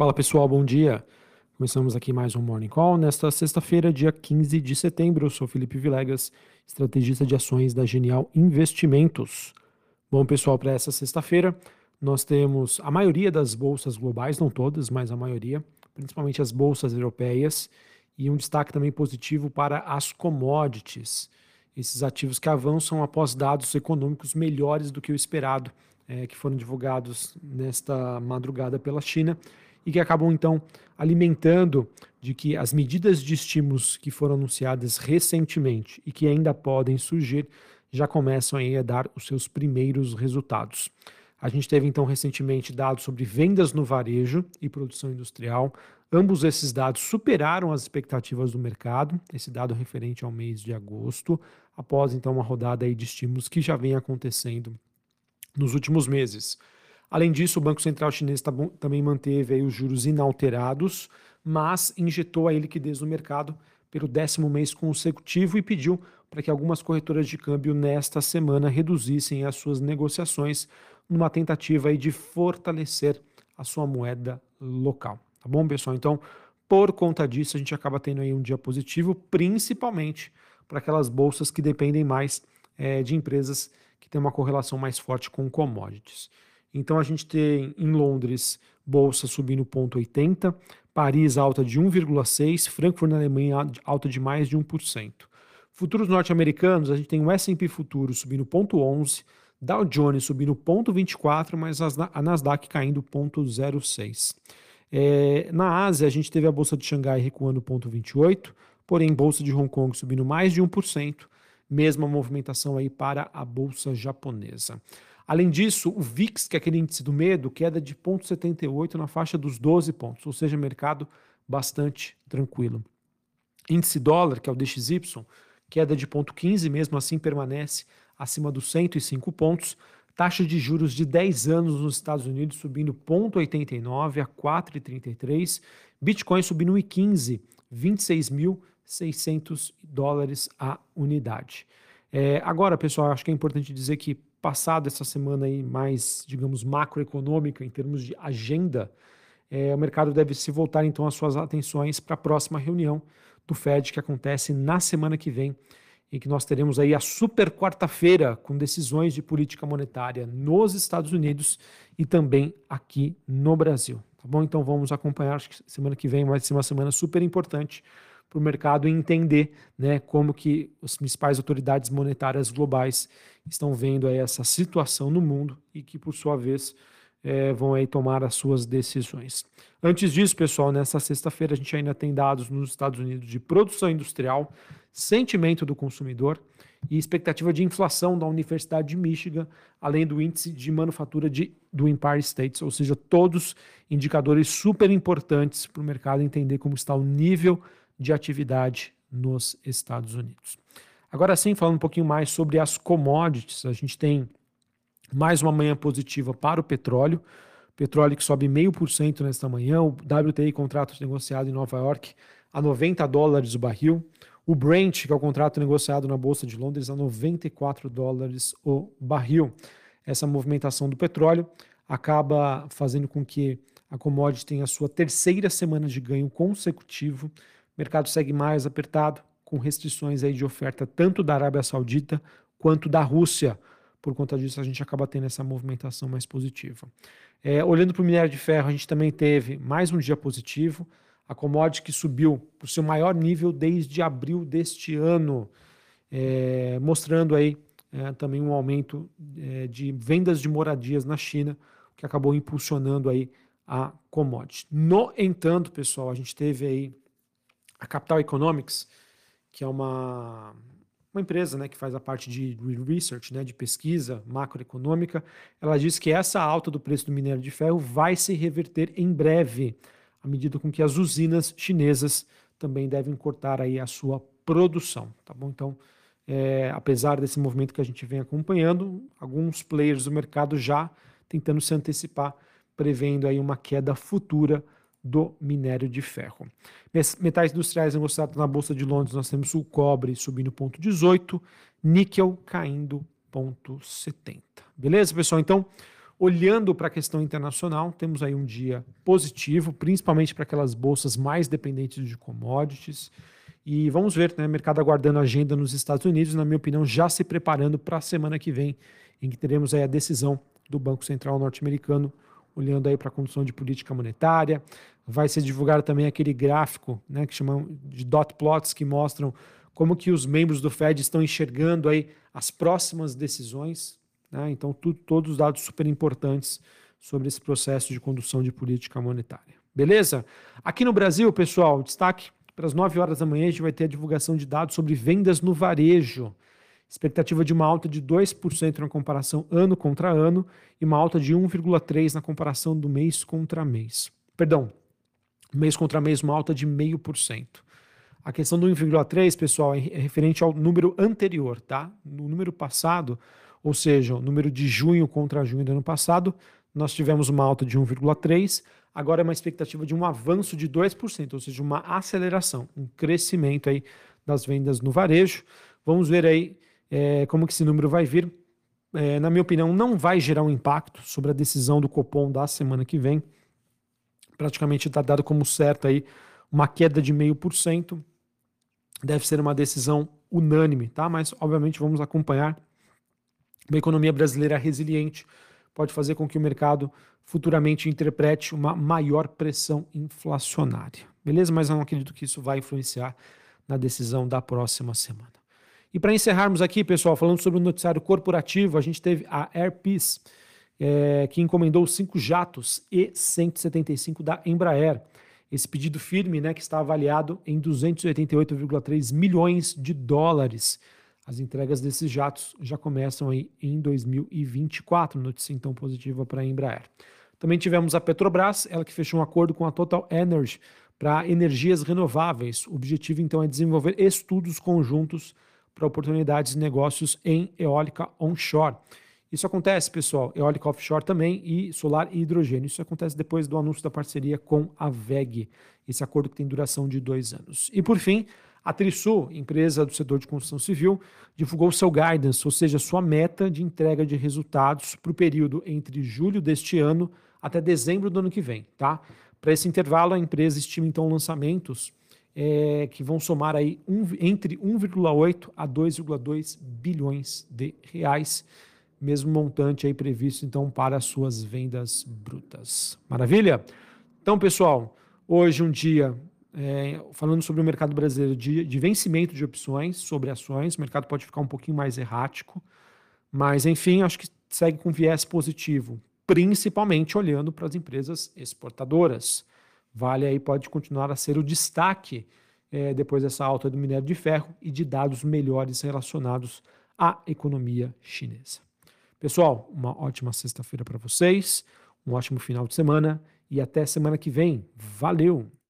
Fala pessoal, bom dia. Começamos aqui mais um Morning Call nesta sexta-feira, dia 15 de setembro. Eu sou Felipe Vilegas, estrategista de ações da Genial Investimentos. Bom, pessoal, para essa sexta-feira, nós temos a maioria das bolsas globais, não todas, mas a maioria, principalmente as bolsas europeias, e um destaque também positivo para as commodities, esses ativos que avançam após dados econômicos melhores do que o esperado, é, que foram divulgados nesta madrugada pela China e que acabam então alimentando de que as medidas de estímulos que foram anunciadas recentemente e que ainda podem surgir já começam a dar os seus primeiros resultados. A gente teve então recentemente dados sobre vendas no varejo e produção industrial. Ambos esses dados superaram as expectativas do mercado, esse dado referente ao mês de agosto, após então uma rodada de estímulos que já vem acontecendo nos últimos meses. Além disso, o Banco Central Chinês também manteve aí os juros inalterados, mas injetou a liquidez no mercado pelo décimo mês consecutivo e pediu para que algumas corretoras de câmbio nesta semana reduzissem as suas negociações numa tentativa aí de fortalecer a sua moeda local. Tá bom, pessoal? Então, por conta disso, a gente acaba tendo aí um dia positivo, principalmente para aquelas bolsas que dependem mais é, de empresas que têm uma correlação mais forte com commodities. Então a gente tem em Londres bolsa subindo 0,80, Paris alta de 1,6, Frankfurt na Alemanha alta de mais de 1%. Futuros norte-americanos, a gente tem o S&P futuro subindo 0,11, Dow Jones subindo 0,24, mas a Nasdaq caindo 0,06. É, na Ásia, a gente teve a bolsa de Xangai recuando 0,28, porém bolsa de Hong Kong subindo mais de 1%, mesma movimentação aí para a bolsa japonesa. Além disso, o VIX, que é aquele índice do medo, queda de 0,78 na faixa dos 12 pontos, ou seja, mercado bastante tranquilo. Índice dólar, que é o DXY, queda de 0,15, mesmo assim permanece acima dos 105 pontos. Taxa de juros de 10 anos nos Estados Unidos subindo 0,89 a 4,33. Bitcoin subindo 1,15, 26.600 dólares a unidade. É, agora, pessoal, acho que é importante dizer que passado essa semana aí mais, digamos, macroeconômica em termos de agenda, é, o mercado deve se voltar então as suas atenções para a próxima reunião do Fed que acontece na semana que vem, em que nós teremos aí a super quarta-feira com decisões de política monetária nos Estados Unidos e também aqui no Brasil. Tá bom? Então vamos acompanhar, acho que semana que vem vai ser uma semana super importante para o mercado entender né, como que as principais autoridades monetárias globais estão vendo aí essa situação no mundo e que, por sua vez, é, vão aí tomar as suas decisões. Antes disso, pessoal, nessa sexta-feira a gente ainda tem dados nos Estados Unidos de produção industrial, sentimento do consumidor e expectativa de inflação da Universidade de Michigan, além do índice de manufatura de, do Empire States, ou seja, todos indicadores super importantes para o mercado entender como está o nível de atividade nos Estados Unidos. Agora sim, falando um pouquinho mais sobre as commodities, a gente tem mais uma manhã positiva para o petróleo. Petróleo que sobe 0,5% nesta manhã. O WTI, contrato negociado em Nova York, a 90 dólares o barril. O Brent, que é o contrato negociado na Bolsa de Londres, a 94 dólares o barril. Essa movimentação do petróleo acaba fazendo com que a commodity tenha a sua terceira semana de ganho consecutivo mercado segue mais apertado, com restrições aí de oferta tanto da Arábia Saudita quanto da Rússia. Por conta disso, a gente acaba tendo essa movimentação mais positiva. É, olhando para o minério de ferro, a gente também teve mais um dia positivo. A commodity que subiu para o seu maior nível desde abril deste ano, é, mostrando aí é, também um aumento é, de vendas de moradias na China, que acabou impulsionando aí a commodity. No entanto, pessoal, a gente teve aí a Capital Economics, que é uma, uma empresa né, que faz a parte de research, né, de pesquisa macroeconômica, ela diz que essa alta do preço do minério de ferro vai se reverter em breve, à medida com que as usinas chinesas também devem cortar aí a sua produção, tá bom? Então, é, apesar desse movimento que a gente vem acompanhando, alguns players do mercado já tentando se antecipar, prevendo aí uma queda futura do minério de ferro. Metais industriais negociados na Bolsa de Londres, nós temos o cobre subindo 0,18, níquel caindo 0,70. Beleza, pessoal? Então, Olhando para a questão internacional, temos aí um dia positivo, principalmente para aquelas bolsas mais dependentes de commodities. E vamos ver, né? Mercado aguardando a agenda nos Estados Unidos, na minha opinião, já se preparando para a semana que vem, em que teremos aí a decisão do Banco Central norte-americano, olhando aí para a condução de política monetária. Vai ser divulgado também aquele gráfico, né, que chamam de dot plots, que mostram como que os membros do Fed estão enxergando aí as próximas decisões. Né? Então, tudo, todos os dados super importantes sobre esse processo de condução de política monetária. Beleza? Aqui no Brasil, pessoal, destaque para as 9 horas da manhã, a gente vai ter a divulgação de dados sobre vendas no varejo. Expectativa de uma alta de 2% na comparação ano contra ano e uma alta de 1,3% na comparação do mês contra mês. Perdão, mês contra mês, uma alta de 0,5%. A questão do 1,3, pessoal, é, é referente ao número anterior, tá? No número passado, ou seja, o número de junho contra junho do ano passado, nós tivemos uma alta de 1,3, agora é uma expectativa de um avanço de 2%, ou seja, uma aceleração, um crescimento aí das vendas no varejo. Vamos ver aí é, como que esse número vai vir. É, na minha opinião, não vai gerar um impacto sobre a decisão do Copom da semana que vem. Praticamente está dado como certo aí uma queda de meio por cento deve ser uma decisão unânime, tá? Mas, obviamente, vamos acompanhar. Uma economia brasileira resiliente pode fazer com que o mercado futuramente interprete uma maior pressão inflacionária. Beleza? Mas eu não acredito que isso vai influenciar na decisão da próxima semana. E para encerrarmos aqui, pessoal, falando sobre o noticiário corporativo, a gente teve a Airpeace, é, que encomendou cinco jatos E-175 da Embraer esse pedido firme, né, que está avaliado em 288,3 milhões de dólares. As entregas desses jatos já começam aí em 2024, notícia então positiva para a Embraer. Também tivemos a Petrobras, ela que fechou um acordo com a Total Energy para energias renováveis. O objetivo então é desenvolver estudos conjuntos para oportunidades de negócios em eólica onshore. Isso acontece, pessoal, eólica offshore também e solar e hidrogênio. Isso acontece depois do anúncio da parceria com a VEG, esse acordo que tem duração de dois anos. E por fim, a Trisul, empresa do setor de construção civil, divulgou seu guidance, ou seja, sua meta de entrega de resultados para o período entre julho deste ano até dezembro do ano que vem, tá? Para esse intervalo, a empresa estima então lançamentos é, que vão somar aí um, entre 1,8 a 2,2 bilhões de reais mesmo montante aí previsto então para as suas vendas brutas. Maravilha? Então, pessoal, hoje um dia é, falando sobre o mercado brasileiro de, de vencimento de opções sobre ações, o mercado pode ficar um pouquinho mais errático, mas enfim, acho que segue com viés positivo, principalmente olhando para as empresas exportadoras. Vale aí pode continuar a ser o destaque é, depois dessa alta do minério de ferro e de dados melhores relacionados à economia chinesa. Pessoal, uma ótima sexta-feira para vocês, um ótimo final de semana e até semana que vem. Valeu!